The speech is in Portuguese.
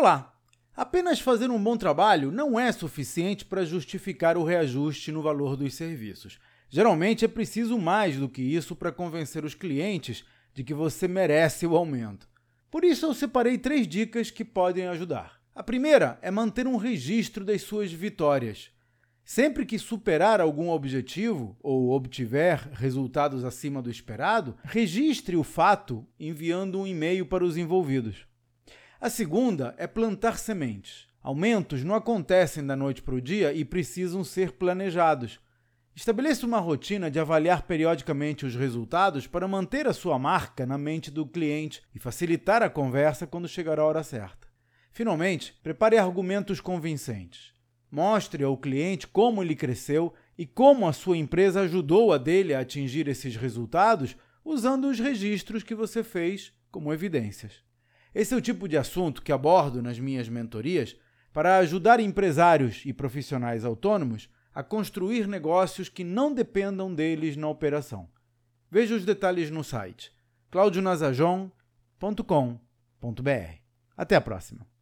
Olá! Apenas fazer um bom trabalho não é suficiente para justificar o reajuste no valor dos serviços. Geralmente é preciso mais do que isso para convencer os clientes de que você merece o aumento. Por isso, eu separei três dicas que podem ajudar. A primeira é manter um registro das suas vitórias. Sempre que superar algum objetivo ou obtiver resultados acima do esperado, registre o fato enviando um e-mail para os envolvidos. A segunda é plantar sementes. Aumentos não acontecem da noite para o dia e precisam ser planejados. Estabeleça uma rotina de avaliar periodicamente os resultados para manter a sua marca na mente do cliente e facilitar a conversa quando chegar a hora certa. Finalmente, prepare argumentos convincentes. Mostre ao cliente como ele cresceu e como a sua empresa ajudou a dele a atingir esses resultados usando os registros que você fez como evidências. Esse é o tipo de assunto que abordo nas minhas mentorias para ajudar empresários e profissionais autônomos a construir negócios que não dependam deles na operação. Veja os detalhes no site claudionazajon.com.br. Até a próxima!